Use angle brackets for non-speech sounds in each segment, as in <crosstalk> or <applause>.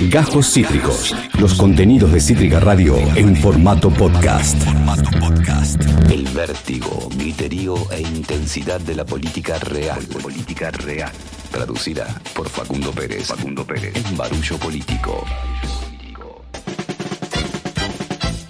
Gajos Cítricos. Los contenidos de Cítrica Radio en formato podcast. El vértigo, griterío e intensidad de la política real. Política real. Traducida por Facundo Pérez. Facundo Pérez. Barullo Político.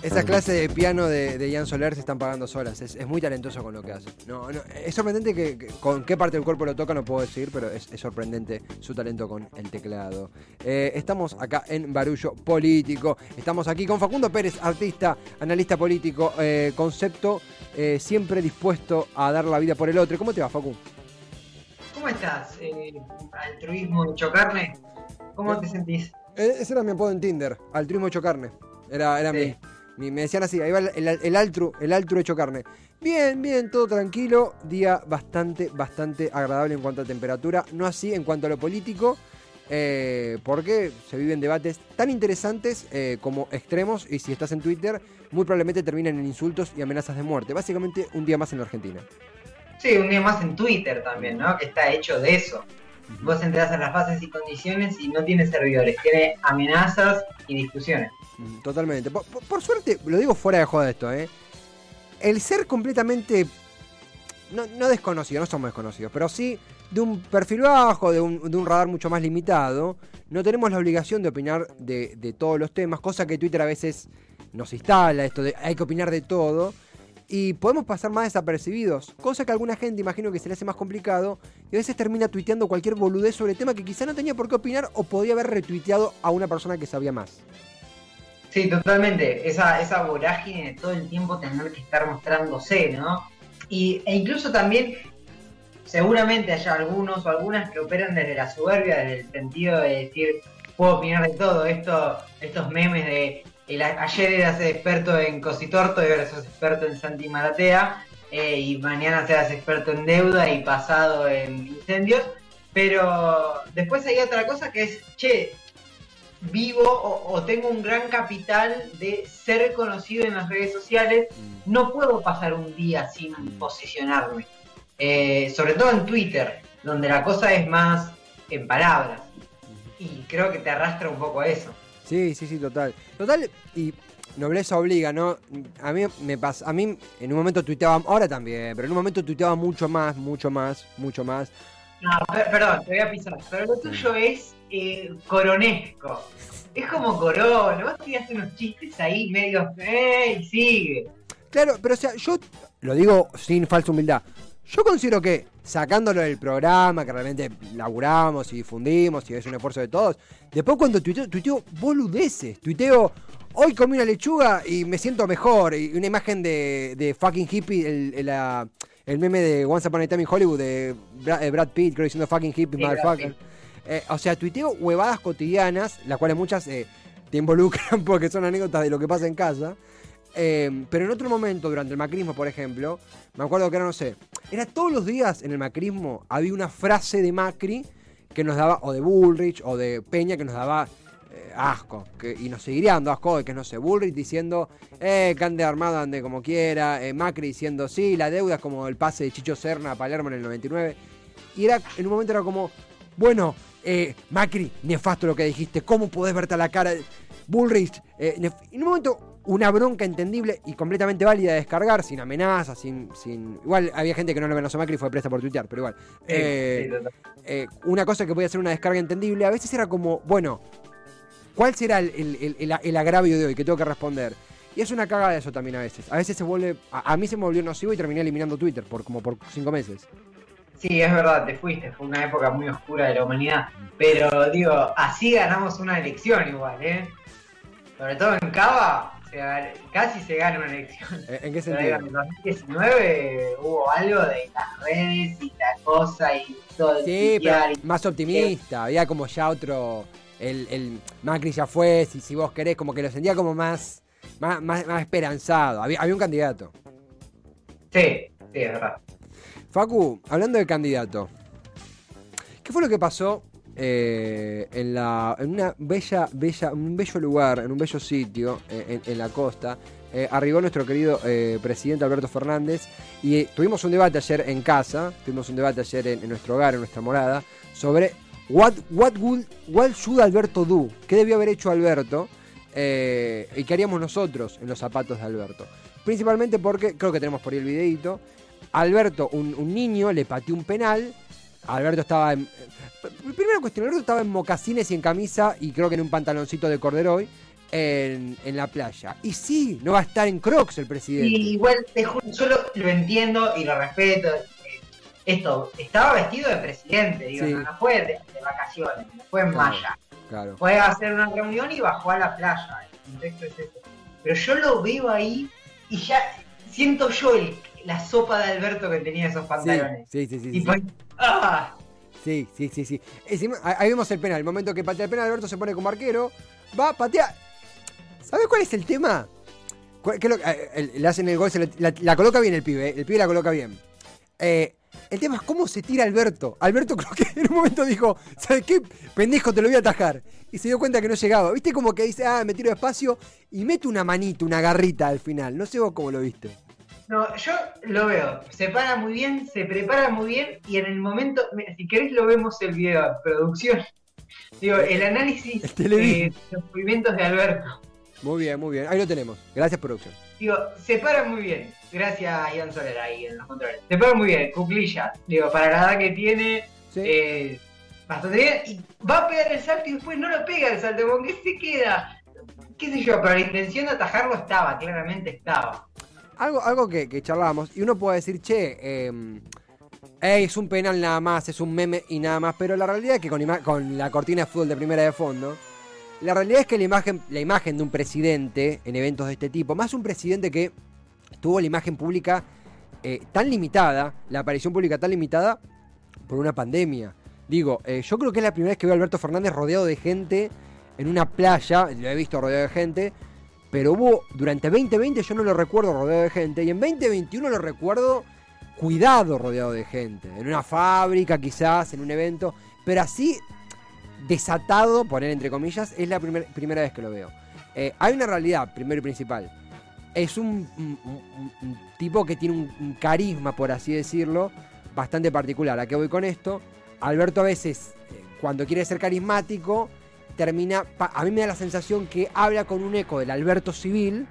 Esa clase de piano de, de Ian Soler se están pagando solas. Es, es muy talentoso con lo que hace. No, no, es sorprendente que, que- con qué parte del cuerpo lo toca, no puedo decir, pero es, es sorprendente su talento con el teclado. Eh, estamos acá en Barullo Político. Estamos aquí con Facundo Pérez, artista, analista político, eh, concepto, eh, siempre dispuesto a dar la vida por el otro. ¿Cómo te va, Facu? ¿Cómo estás? Eh, altruismo hecho carne. ¿Cómo te sentís? Ese era mi apodo en Tinder, altruismo hecho carne. Era, era Sí. mi- Me decían así, ahí va el, el, el altru, el altru hecho carne. Bien, bien, todo tranquilo. Día bastante, bastante agradable en cuanto a temperatura. No así en cuanto a lo político. eh, porque se viven debates tan interesantes eh, como extremos. Y si estás en Twitter, muy probablemente terminen en insultos y amenazas de muerte. Básicamente, un día más en la Argentina. Sí, un día más en Twitter también, ¿no? Que está hecho de eso. Vos entras a las fases y condiciones y no tiene servidores, tiene amenazas y discusiones. Totalmente. Por, suerte, lo digo fuera de joda esto, ¿eh? El ser completamente. No, no desconocido, no somos desconocidos, pero sí de un perfil bajo, de un, de un radar mucho más limitado, no tenemos la obligación de opinar de, de todos los temas, cosa que Twitter a veces nos instala, esto de hay que opinar de todo, y podemos pasar más desapercibidos, cosa que a alguna gente imagino que se le hace más complicado, y a veces termina tuiteando cualquier boludez sobre el tema que quizá no tenía por qué opinar o podía haber retuiteado a una persona que sabía más. Sí, totalmente. Esa, esa vorágine de todo el tiempo tener que estar mostrándose, ¿no? Y, e incluso también, seguramente haya algunos o algunas que operan desde la soberbia, desde el sentido de decir, puedo opinar de todo. Esto, estos memes de el, ayer eras experto en Cositorto y ahora sos experto en Santi Maratea, eh, y mañana seas experto en deuda y pasado en incendios. Pero después hay otra cosa que es, che, vivo o, o tengo un gran capital de ser conocido en las redes sociales, no puedo pasar un día sin posicionarme. Eh, sobre todo en Twitter, donde la cosa es más en palabras. Y creo que te arrastra un poco a eso. Sí, sí, sí, total. Total, y nobleza obliga, ¿no? A mí me pasa, a mí en un momento tuiteaba, ahora también, pero en un momento tuiteaba mucho más, mucho más, mucho más. No, per- perdón, te voy a pisar. Pero lo tuyo es eh, coronesco. Es como corona. Vos tirás unos chistes ahí medio. ¡Eh! Y sigue. Claro, pero o sea, yo lo digo sin falsa humildad. Yo considero que sacándolo del programa, que realmente laburamos y difundimos y es un esfuerzo de todos, después cuando tuiteo, tuiteo boludeces, tuiteo hoy comí una lechuga y me siento mejor, y una imagen de, de fucking hippie, el, el, la- el meme de Once Upon a Time in Hollywood de eh, Brad Pitt, creo diciendo fucking hippie, Sí, motherfucker. Eh, o sea, tuiteo huevadas cotidianas, las cuales muchas eh, te involucran <laughs> porque son anécdotas de lo que pasa en casa. Eh, pero en otro momento, durante el macrismo, por ejemplo, me acuerdo que era, no sé, era todos los días en el macrismo había una frase de Macri que nos daba, o de Bullrich, o de Peña, que nos daba asco. Y nos seguiría dando asco de que, no sé, Bullrich diciendo, eh, que ande armado, ande como quiera. Macri diciendo, sí, la deuda es como el pase de Chicho Serna a Palermo en el 99. Y era, en un momento era como, bueno, eh, Macri, nefasto lo que dijiste, ¿cómo podés verte a la cara? Bullrich, eh, en un momento una bronca entendible y completamente válida de descargar, sin amenazas, sin, sin... Igual había gente que no le amenazó a Macri y fue presta por tuitear, pero igual. Eh, eh, una cosa que podía ser una descarga entendible, a veces era como, bueno, ¿cuál será el- el- el agravio de hoy que tengo que responder? Y es una cagada eso también a veces. A veces se vuelve, a, a mí se me volvió nocivo y terminé eliminando Twitter por como por cinco meses. Sí, es verdad, te fuiste, fue una época muy oscura de la humanidad. Pero digo, así ganamos una elección igual, ¿eh? Sobre todo en Cava, se casi se gana una elección. ¿En qué Pero sentido? en 2019 hubo algo de las redes y la cosa y todo el Sí, pero y- más optimista. Había como ya otro. El, el Macri ya fue, si, si vos querés, como que lo sentía como más, más, más, más esperanzado. Había, había un candidato. Sí, sí, es verdad. Facu, hablando de candidato, ¿qué fue lo que pasó eh, en, una bella, bella, un bello lugar, en un bello sitio eh, en, la costa? Eh, arribó nuestro querido presidente Alberto Fernández y tuvimos un debate ayer en casa, tuvimos un debate ayer en, nuestro hogar, en nuestra morada, sobre What, what, would, what should Alberto do? ¿Qué debió haber hecho Alberto? ¿Y qué haríamos nosotros en los zapatos de Alberto? Principalmente porque, creo que tenemos por ahí el videito, Alberto, un, un niño, le pateó un penal. Alberto estaba en. eh, Primera cuestión, Alberto estaba en mocasines y en camisa y creo que en un pantaloncito de corderoy en, en la playa. Y sí, no va a estar en Crocs el presidente. Y igual, te juro, yo lo, lo entiendo y lo respeto. Esto, estaba vestido de presidente, digo, Sí. no, no fue de, de vacaciones, no fue en Claro. Claro. Fue a hacer una reunión y bajó a la playa. El contexto es ese. Pero yo lo veo ahí y ya siento yo el- la sopa de Alberto que tenía esos Sí, pantalones. sí, sí, sí, Y sí. pues, ¡ah! Sí, sí, sí, sí. Encima, ahí vemos el penal. El momento que patea el penal, Alberto se pone como arquero. Va, patea. ¿Sabes cuál es el tema? ¿Cuál- qué lo eh, le hacen el gol, se le- la, la coloca bien el pibe. eh, El pibe la coloca bien. Eh, el tema es cómo se tira Alberto. Alberto <laughs> creo que en un momento dijo, ¿sabes qué? Pendejo, te lo voy a atajar. Y se dio cuenta que no llegaba. ¿Viste como que dice, ah, me tiro despacio y mete una manita, una garrita al final? No sé vos cómo lo viste. No, yo lo veo. Se para muy bien, se prepara muy bien y en el momento, si querés lo vemos el video de producción. Digo, el análisis eh, de los movimientos de Alberto. Muy bien, muy bien. Ahí lo tenemos. Gracias, producción. Digo, se para muy bien. Gracias a Ian Soler ahí en los controles. Se para muy bien, cuclilla. Digo, para la edad que tiene, Sí. eh, bastante bien. Y va a pegar el salto y después no lo pega el salto, porque se queda. Qué sé yo, pero la intención de atajarlo estaba, claramente estaba. Algo, algo que, que charlábamos, y uno puede decir, che, ey, es un penal nada más, es un meme y nada más, pero la realidad es que con, con la cortina de fútbol de primera de fondo, la realidad es que la imagen, la imagen de un presidente en eventos de este tipo, más un presidente que tuvo la imagen pública eh, tan limitada, la aparición pública tan limitada por una pandemia. Digo, eh, yo creo que es la primera vez que veo a Alberto Fernández rodeado de gente en una playa, lo he visto rodeado de gente, pero hubo, durante 2020 yo no lo recuerdo rodeado de gente, y en 2021 lo recuerdo cuidado rodeado de gente, en una fábrica quizás, en un evento, pero así desatado, poner entre comillas, es la primer- primera vez que lo veo. Eh, hay una realidad, primero y principal. Es un, un- tipo que tiene un, un carisma, por así decirlo, bastante particular. ¿A qué voy con esto? Alberto a veces, eh, cuando quiere ser carismático, termina. A mí me da la sensación que habla con un eco del Alberto civil,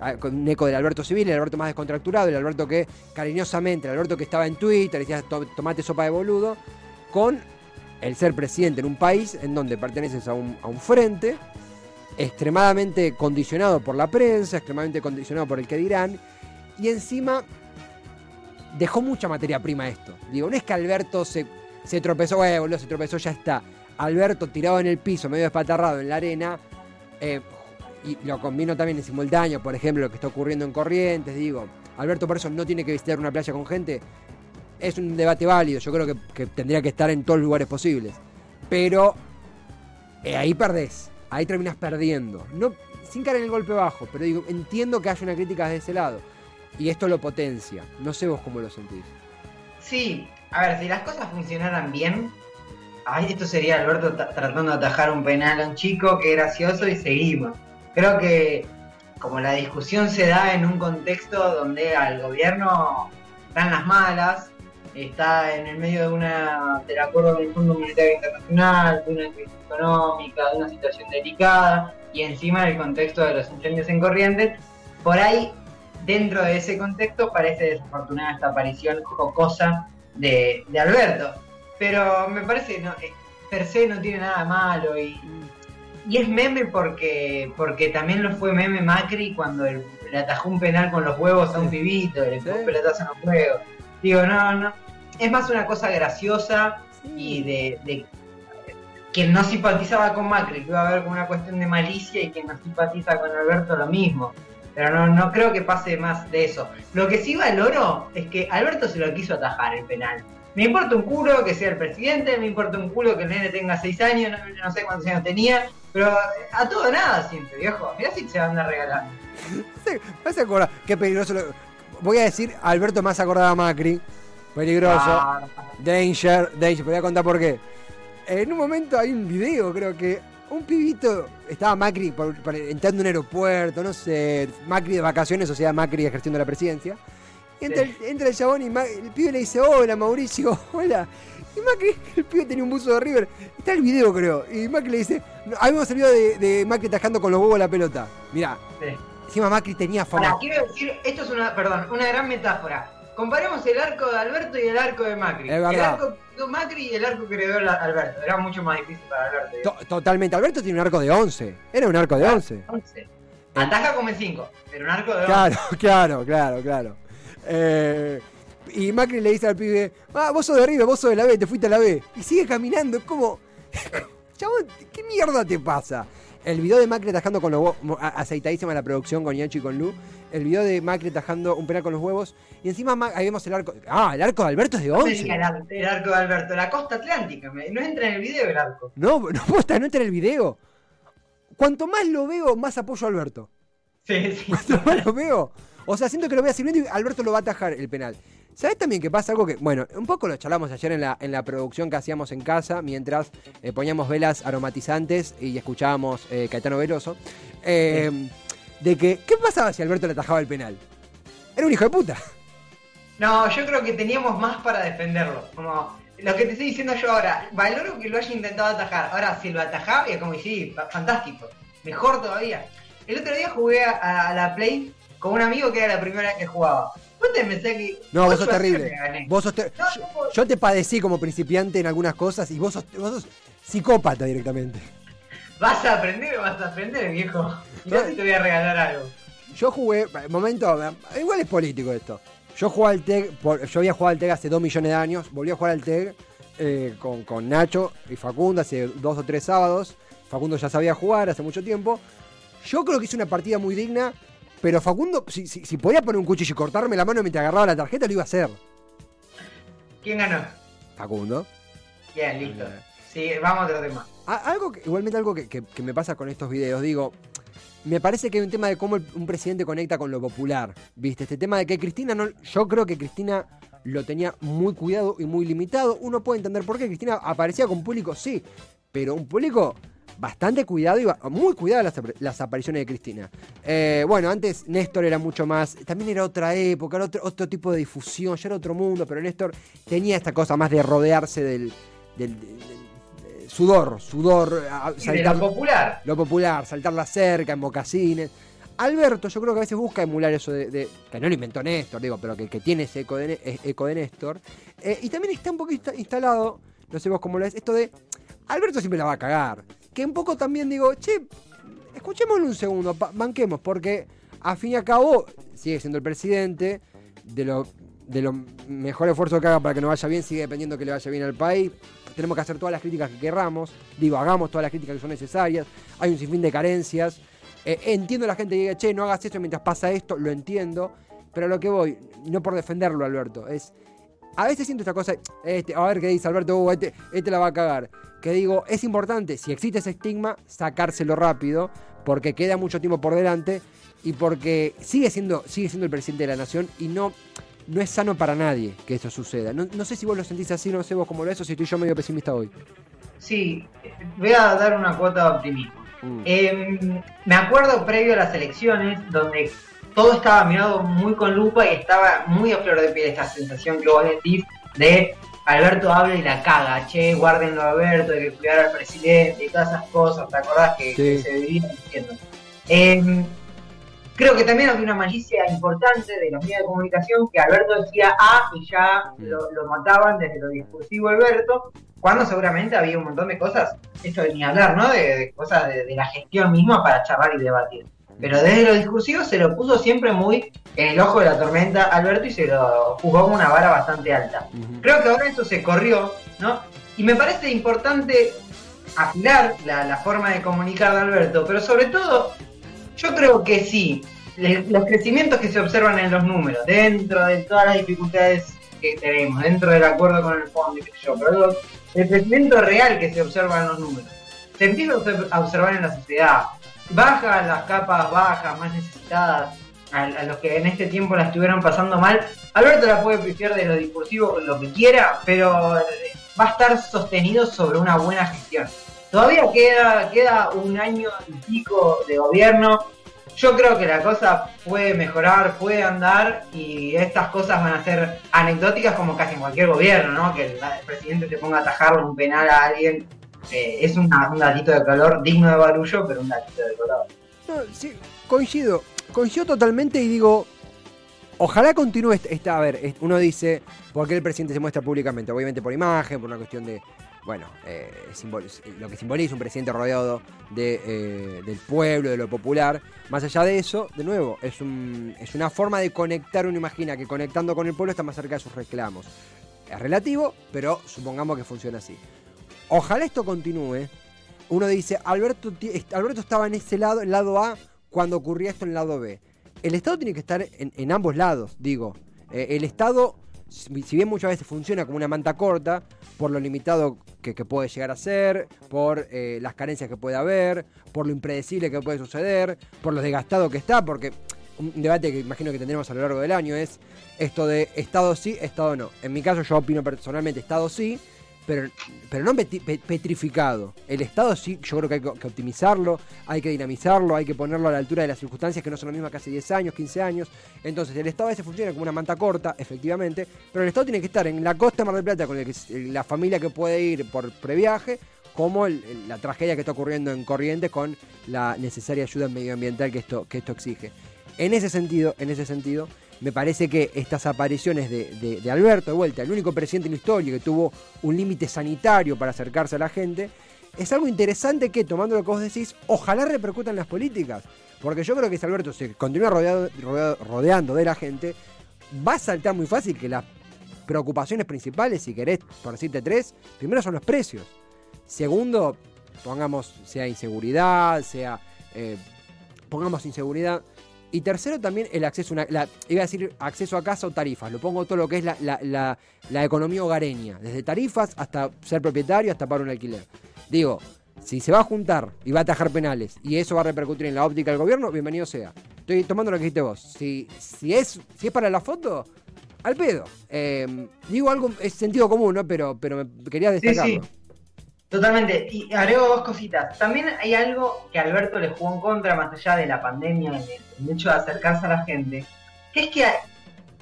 ah, con un eco del Alberto civil, el Alberto más descontracturado, el Alberto que cariñosamente, el Alberto que estaba en Twitter, decía "To- tomate sopa de boludo, con el ser presidente en un país en donde perteneces a un, a un frente, extremadamente condicionado por la prensa, extremadamente condicionado por el que dirán, y encima dejó mucha materia prima esto. Digo, no es que Alberto se, se tropezó, "Güey, boludo, se tropezó, ya está. Alberto tirado en el piso, medio despatarrado en la arena, eh, y lo combino también en simultáneo, por ejemplo, lo que está ocurriendo en Corrientes, digo, Alberto por eso no tiene que visitar una playa con gente, es un debate válido, yo creo que, tendría que estar en todos los lugares posibles, pero eh, ahí perdés, ahí terminás perdiendo, no, sin caer en el golpe bajo, pero digo, entiendo que haya una crítica desde ese lado, y esto lo potencia, no sé vos cómo lo sentís. Sí, a ver, si las cosas funcionaran bien, ay, esto sería Alberto ta- tratando de atajar un penal a un chico, qué gracioso, y seguimos. Creo que como la discusión se da en un contexto donde al gobierno están las malas, está en el medio de una del acuerdo del Fondo Monetario Internacional, de una crisis económica, de una situación delicada, y encima el contexto de los incendios en Corrientes, por ahí, dentro de ese contexto, parece desafortunada esta aparición jocosa de, de Alberto. Pero me parece, no, eh, per se no tiene nada malo y, y es meme porque porque también lo fue meme Macri cuando el- le atajó un penal con los huevos a un pibito, le un pelotazo en los huevos. Digo, no, no. Es más una cosa graciosa y de, de quien no simpatizaba con Macri, que iba a ver como una cuestión de malicia y quien no simpatiza con Alberto lo mismo. Pero no, no creo que pase más de eso. Lo que sí valoro es que Alberto se lo quiso atajar el penal. Me importa un culo que sea el presidente, me importa un culo que el nene tenga 6 años, no, no sé cuántos años tenía, pero a todo nada siempre, viejo. Mirá si se van a regalar. <laughs> Sí, me hace acordar, qué peligroso. lo- Voy a decir, Alberto más acordaba a Macri. Peligroso. Ah, Danger, danger. Te voy a contar por qué. En un momento hay un video, creo que un pibito estaba Macri por- por- entrando en un aeropuerto, no sé, Macri de vacaciones, o sea, Macri ejerciendo la presidencia. Entra, el, entra el chabón y el pibe le dice, hola Mauricio, <laughs> hola. Y Macri, <laughs> el pibe tenía un buzo de River. Está el video, creo. Y Macri le dice, vemos el video de, de Macri tajando con los huevos la pelota. Mirá, Sí. encima Macri tenía fama. Ahora, quiero decir, esto es una, perdón, una gran metáfora. Comparemos el arco de Alberto y el arco de Macri. Es verdad. El arco de Macri y el arco que heredó Alberto. Era mucho más difícil para Alberto. To- totalmente. Alberto tiene un arco de 11. Era un arco de 11. Once. Ataja como en 5, pero un arco de 11. <laughs> Claro, claro, claro, claro. Eh, y Macri le dice al pibe, ah, vos sos de River, vos sos de la B, te fuiste a la B. Y sigue caminando, es como, <laughs> chabón, ¿qué mierda te pasa? El video de Macri atajando con los huevos, aceitadísima la producción con Yancho y con Lu. El video de Macri atajando un penal con los huevos. Y encima Ma- ahí vemos el arco. Ah, el arco de Alberto es de No me diga 11. el, ar- el arco de Alberto, la costa atlántica. No entra en el video el arco. No, no <laughs> posta, no entra en el video. Cuanto más lo veo, más apoyo a Alberto. Sí, sí. Cuanto más lo veo. O sea, siento que lo voy a sirviendo y Alberto lo va a atajar el penal. ¿Sabes también que pasa algo que, bueno, un poco lo charlamos ayer en la, en la producción que hacíamos en casa mientras eh, poníamos velas aromatizantes y escuchábamos eh, Caetano Veloso? Eh, De que, ¿qué pasaba si Alberto le atajaba el penal? Era un hijo de puta. No, yo creo que teníamos más para defenderlo. Como lo que te estoy diciendo yo ahora, valoro que lo haya intentado atajar. Ahora, si lo atajaba, es como, sí, fa- fantástico. Mejor todavía. El otro día jugué a la Play con un amigo que era la primera vez que jugaba. ¿Vos te pensás que.? No, vos sos terrible. Vos sos ter- No, yo, no, yo te padecí como principiante en algunas cosas y vos sos, vos sos psicópata directamente. ¿Vas a aprender o vas a aprender, viejo? Mirá si te voy a regalar algo. Yo jugué, momento, igual es político esto. Yo jugué al TEG, por- yo había jugado al TEG hace dos millones de años, volví a jugar al TEG eh, con, con Nacho y Facundo hace dos o tres sábados. Facundo ya sabía jugar hace mucho tiempo. Yo creo que hice una partida muy digna, pero Facundo, si, si- si podía poner un cuchillo y cortarme la mano mientras agarraba la tarjeta, lo iba a hacer. ¿Quién ganó? Facundo. Bien, listo. Sí, vamos a otro tema. Algo que- igualmente algo que, que- que me pasa con estos videos, digo, me parece que hay un tema de cómo el- un presidente conecta con lo popular, ¿viste? Este tema de que Cristina no, yo creo que Cristina lo tenía muy cuidado y muy limitado. Uno puede entender por qué Cristina aparecía con público, sí, pero un público bastante cuidado y muy cuidado las, apar- las apariciones de Cristina. Eh, bueno, antes Néstor era mucho más, también era otra época, era otro, otro tipo de difusión, ya era otro mundo, pero Néstor tenía esta cosa más de rodearse del, del- del- del- sudor, sudor, de lo popular. lo popular, saltar la cerca en mocasines. Alberto, yo creo que a veces busca emular eso de, de- que no lo inventó Néstor, digo, pero que, que tiene ese eco de, eh, eco de Néstor. Eh, y también está un poquito instalado, no sé vos cómo lo ves, esto de Alberto siempre la va a cagar. Que un poco también digo, che, escuchémoslo un segundo, banquemos, porque a fin y a cabo sigue siendo el presidente, de lo, de lo mejor esfuerzo que haga para que nos vaya bien, sigue dependiendo que le vaya bien al país. Tenemos que hacer todas las críticas que querramos, digo, hagamos todas las críticas que son necesarias, hay un sinfín de carencias. Eh, entiendo a la gente que diga, che, no hagas esto mientras pasa esto, lo entiendo, pero a lo que voy, no por defenderlo, Alberto, es. A veces siento esta cosa, este, a ver qué dice Alberto, uh, este, este la va a cagar. Que digo, es importante, si existe ese estigma, sacárselo rápido, porque queda mucho tiempo por delante y porque sigue siendo, sigue siendo el presidente de la nación y no, no es sano para nadie que eso suceda. No, no sé si vos lo sentís así, no sé vos cómo lo ves o si estoy yo medio pesimista hoy. Sí, voy a dar una cuota de optimismo. Mm. Eh, me acuerdo previo a las elecciones donde todo estaba mirado muy con lupa y estaba muy a flor de piel esta sensación que vos decís de Alberto habla y la caga, che, guárdenlo a Alberto, hay que cuidar al presidente y todas esas cosas, ¿te acordás que, Sí. que se vivían diciendo? Eh, creo que también había una malicia importante de los medios de comunicación que Alberto decía A y ya lo, lo mataban desde lo discursivo Alberto, cuando seguramente había un montón de cosas, esto de ni hablar, ¿no? De, de cosas de, de la gestión misma para charlar y debatir. Pero desde lo discursivo se lo puso siempre muy en el ojo de la tormenta Alberto y se lo jugó con una vara bastante alta. Creo que ahora eso se corrió, ¿no? Y me parece importante afilar la, la forma de comunicar de Alberto, pero sobre todo, yo creo que sí, le- los crecimientos que se observan en los números, dentro de todas las dificultades que tenemos, dentro del acuerdo con el fondo, y yo, pero lo- el crecimiento real que se observa en los números, se empieza a observar en la sociedad. Bajan las capas bajas, más necesitadas, a, los que en este tiempo la estuvieron pasando mal. Alberto la puede pifiar de lo discursivo lo que quiera, pero eh, va a estar sostenido sobre una buena gestión. Todavía queda, queda un año y pico de gobierno. yo creo que la cosa puede mejorar, puede andar y estas cosas van a ser anecdóticas como casi en cualquier gobierno, ¿no? Que el, presidente se ponga a atajarle un penal a alguien eh, es un datito de color digno de barullo, pero un datito de color. sí, coincido, coincido totalmente y digo, ojalá continúe esta, a ver, uno dice, ¿por qué el presidente se muestra públicamente? Obviamente por imagen, por una cuestión de bueno, eh, lo que simboliza un presidente rodeado de, eh, del pueblo, de lo popular. Más allá de eso, de nuevo, es, un, es una forma de conectar, uno imagina que conectando con el pueblo está más cerca de sus reclamos. Es relativo, pero supongamos que funciona así. Ojalá esto continúe. Uno dice, Alberto, Alberto estaba en ese lado, el lado A, cuando ocurría esto en el lado B. El Estado tiene que estar en, ambos lados, digo. Eh, el Estado si bien muchas veces funciona como una manta corta, por lo limitado que, puede llegar a ser, por eh, las carencias que puede haber, por lo impredecible que puede suceder, por lo desgastado que está, porque un debate que imagino que tendremos a lo largo del año es esto de Estado sí, Estado no. En mi caso yo opino personalmente Estado sí, pero, pero no petrificado. El Estado sí, yo creo que hay que optimizarlo, hay que dinamizarlo, hay que ponerlo a la altura de las circunstancias que no son las mismas que hace 10 años, 15 años. Entonces, el Estado a veces funciona como una manta corta, efectivamente, pero el Estado tiene que estar en la costa de Mar del Plata con la familia que puede ir por previaje, como la tragedia que está ocurriendo en Corrientes con la necesaria ayuda medioambiental que esto, que esto exige. En ese sentido, en ese sentido, me parece que estas apariciones de, Alberto, de vuelta, el único presidente en la historia que tuvo un límite sanitario para acercarse a la gente, es algo interesante que, tomando lo que vos decís, ojalá repercutan en las políticas. Porque yo creo que si Alberto se continúa rodeando de la gente, va a saltar muy fácil que las preocupaciones principales, si querés, por decirte tres, primero son los precios. Segundo, pongamos, sea inseguridad, sea... Eh, pongamos inseguridad, y tercero también el acceso, una, iba a decir acceso a casa o tarifas, lo pongo todo lo que es la, economía hogareña, desde tarifas hasta ser propietario, hasta pagar un alquiler. Digo, si se va a juntar y va a atajar penales y eso va a repercutir en la óptica del gobierno, bienvenido sea. Estoy tomando lo que dijiste vos. Si, si, es, si es para la foto, al pedo. Eh, digo algo, es sentido común, ¿no? Pero, pero me quería destacarlo. Totalmente. Y agrego dos cositas. También hay algo que Alberto le jugó en contra, más allá de la pandemia, el, hecho de acercarse a la gente, que es que,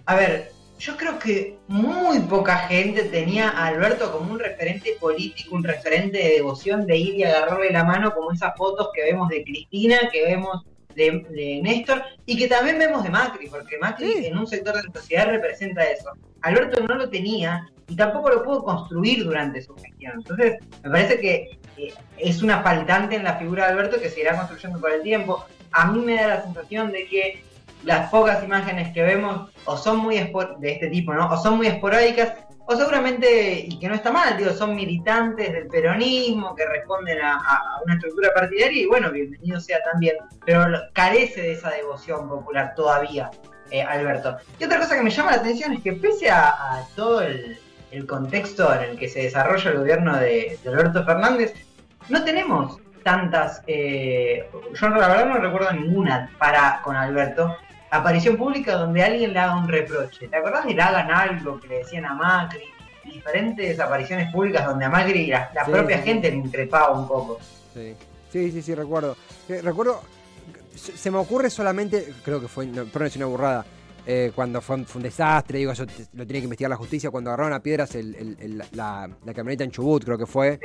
a ver, yo creo que muy poca gente tenía a Alberto como un referente político, un referente de devoción, de ir y agarrarle la mano, como esas fotos que vemos de Cristina, que vemos de, Néstor, y que también vemos de Macri, porque Macri en un sector de la sociedad representa eso. Alberto no lo tenía y tampoco lo pudo construir durante su gestión. Entonces, me parece que es una faltante en la figura de Alberto que se irá construyendo por el tiempo. A mí me da la sensación de que las pocas imágenes que vemos o son muy de este tipo, ¿no? O son muy esporádicas o seguramente, y que no está mal, digo, son militantes del peronismo que responden a, una estructura partidaria y bueno, bienvenido sea también, pero carece de esa devoción popular todavía, eh, Alberto. Y otra cosa que me llama la atención es que pese a todo el, contexto en el que se desarrolla el gobierno de, Alberto Fernández, no tenemos tantas, eh, yo la verdad no recuerdo ninguna para con Alberto, aparición pública donde alguien le haga un reproche. ¿Te acordás de le hagan algo que le decían a Macri? Diferentes apariciones públicas donde a Macri la, la propia gente le increpaba un poco. Sí, sí, sí, sí recuerdo. Eh, recuerdo, se me ocurre solamente, creo que fue, no, pero es una burrada, eh, cuando fue, un desastre, digo, eso lo tiene que investigar la justicia, cuando agarraron a piedras la, camioneta en Chubut, creo que fue.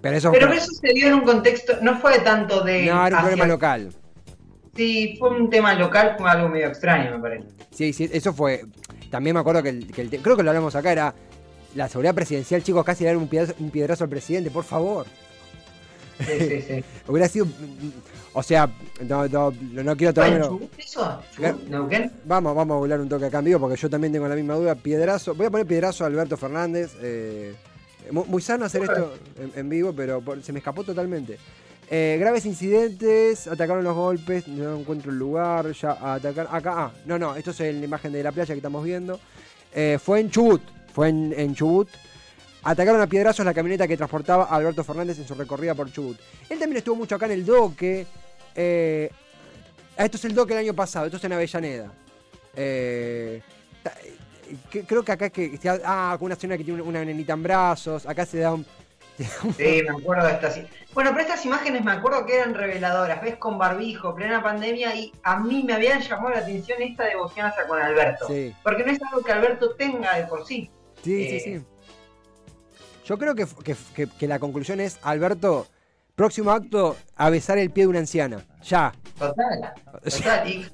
Pero eso, Pero eso se dio en un contexto, no fue tanto de... No, era un problema local. Sí, fue un tema local, fue algo medio extraño, me parece. Sí, sí, eso fue... También me acuerdo que, el, creo que lo hablamos acá, era la seguridad presidencial, chicos, casi le un piedrazo, un piedrazo al presidente, por favor. Sí, sí, sí. <laughs> Hubiera sido o sea, no, no, no quiero tomarlo. eso? Vamos, vamos a volar un toque acá en vivo porque yo también tengo la misma duda. Piedrazo, voy a poner piedrazo a Alberto Fernández. Eh, muy, sano hacer esto en, vivo, pero se me escapó totalmente. Eh, graves incidentes, atacaron los golpes, no encuentro el lugar, ya atacar acá, ah, no, no, esto es la imagen de la playa que estamos viendo. Eh, fue en Chubut, fue en, Chubut. Atacaron a piedrazos la camioneta que transportaba a Alberto Fernández en su recorrida por Chubut. Él también estuvo mucho acá en el doque, eh, esto es el doc el año pasado, esto es en Avellaneda. Eh, creo que acá es que. Ah, con una señora que tiene una nenita en brazos. Acá se da un. <laughs> Sí, me acuerdo de estas. Bueno, pero estas imágenes me acuerdo que eran reveladoras. Ves con barbijo, plena pandemia, y a mí me habían llamado la atención esta de Bogianza con Alberto. Sí. Porque no es algo que Alberto tenga de por sí. Sí, sí, Eh, sí. Yo creo que, que- que- que la conclusión es, Alberto, próximo acto, a besar el pie de una anciana. Ya. Total, <laughs> total. Y,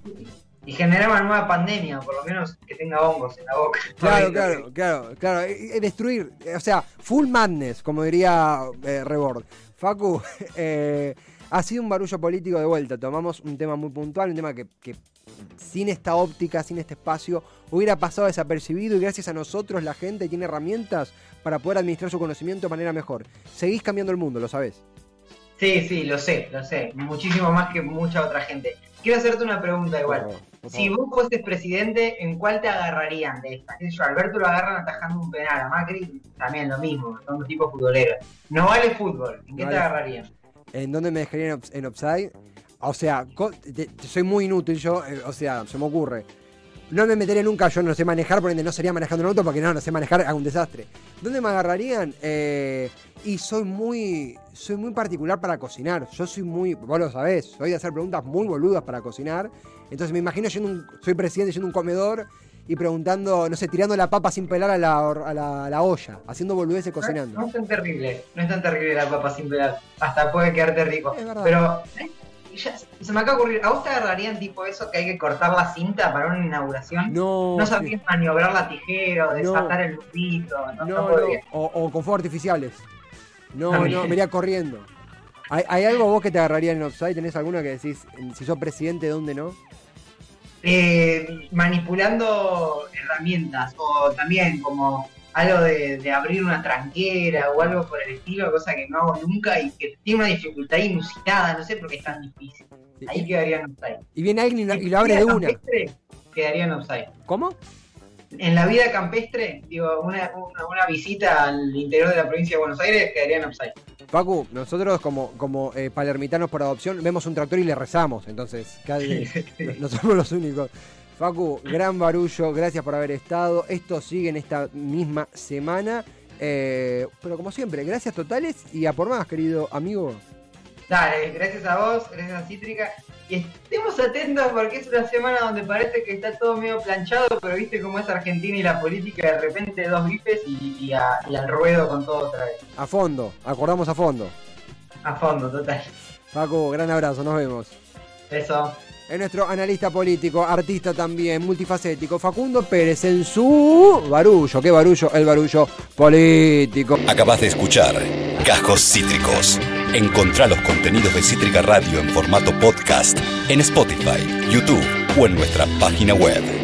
y generar una nueva pandemia, por lo menos que tenga hongos en la boca. <laughs> Claro, claro, claro, claro. Destruir, o sea, full madness, como diría eh, Rebord. Facu, <laughs> eh, ha sido un barullo político de vuelta. Tomamos un tema muy puntual, un tema que, que sin esta óptica, sin este espacio, hubiera pasado desapercibido y gracias a nosotros la gente tiene herramientas para poder administrar su conocimiento de manera mejor. Seguís cambiando el mundo, lo sabés. Sí, sí, lo sé, lo sé. Muchísimo más que mucha otra gente. Quiero hacerte una pregunta igual. Por Si vos fueses presidente, ¿en cuál te agarrarían de esta? Alberto lo agarran atajando un penal, a Macri también lo mismo, son dos tipos futboleros. No vale fútbol, ¿en qué No te vale. agarrarían? ¿En dónde me dejarían en en upside? O sea, co- te- te- soy muy inútil yo, eh, o sea, se me ocurre. No me meteré nunca, yo no sé manejar, por ende no sería manejando un auto porque no, no sé manejar, hago un desastre. ¿Dónde me agarrarían? Eh, y soy muy, soy muy particular para cocinar. Yo soy muy, vos lo sabés, soy de hacer preguntas muy boludas para cocinar. Entonces me imagino yendo un, soy presidente yendo a un comedor y preguntando, no sé, tirando la papa sin pelar a la, a la, a la olla, haciendo boludeces cocinando. No es tan terrible, no es tan terrible la papa sin pelar. Hasta puede quedarte rico. Es verdad. Pero ¿eh? Ya se me acaba de ocurrir, ¿a vos te agarrarían tipo eso que hay que cortar la cinta para una inauguración? No, No sí. sabías maniobrar la tijera, o No. desatar el nudito, no, no, o, o con fuegos artificiales. No, También. no, me iría corriendo. ¿Hay, hay algo vos que te agarraría en offside? ¿Tenés alguna que decís, si sos presidente, dónde no? eh, manipulando herramientas o también como algo de, de abrir una tranquera o algo por el estilo, cosa que no hago nunca y que tiene una dificultad inusitada, no sé por qué es tan difícil. Ahí quedaría offside. y viene alguien y lo, y lo abre de una. Quedaría en offside. ¿Cómo? En la vida campestre, digo, una, una, una visita al interior de la provincia de Buenos Aires quedaría en offside. Pacu, nosotros como, como eh, palermitanos por adopción vemos un tractor y le rezamos, entonces <laughs> no, no somos los únicos. Facu, gran barullo, gracias por haber estado. Esto sigue en esta misma semana. Eh, pero como siempre, gracias totales y a por más, querido amigo. Dale, gracias a vos, gracias a Cítrica. Y estemos atentos porque es una semana donde parece que está todo medio planchado, pero viste cómo es Argentina y la política, de repente dos bifes y, y a- y al ruedo con todo otra vez. A fondo, acordamos a fondo. A fondo, total. Facu, gran abrazo, nos vemos. Eso. Es nuestro analista político, artista también, multifacético, Facundo Pérez en su barullo. ¿Qué barullo? El barullo político. Acabas de escuchar Cajos Cítricos. Encontrá los contenidos de Cítrica Radio en formato podcast en Spotify, YouTube o en nuestra página web.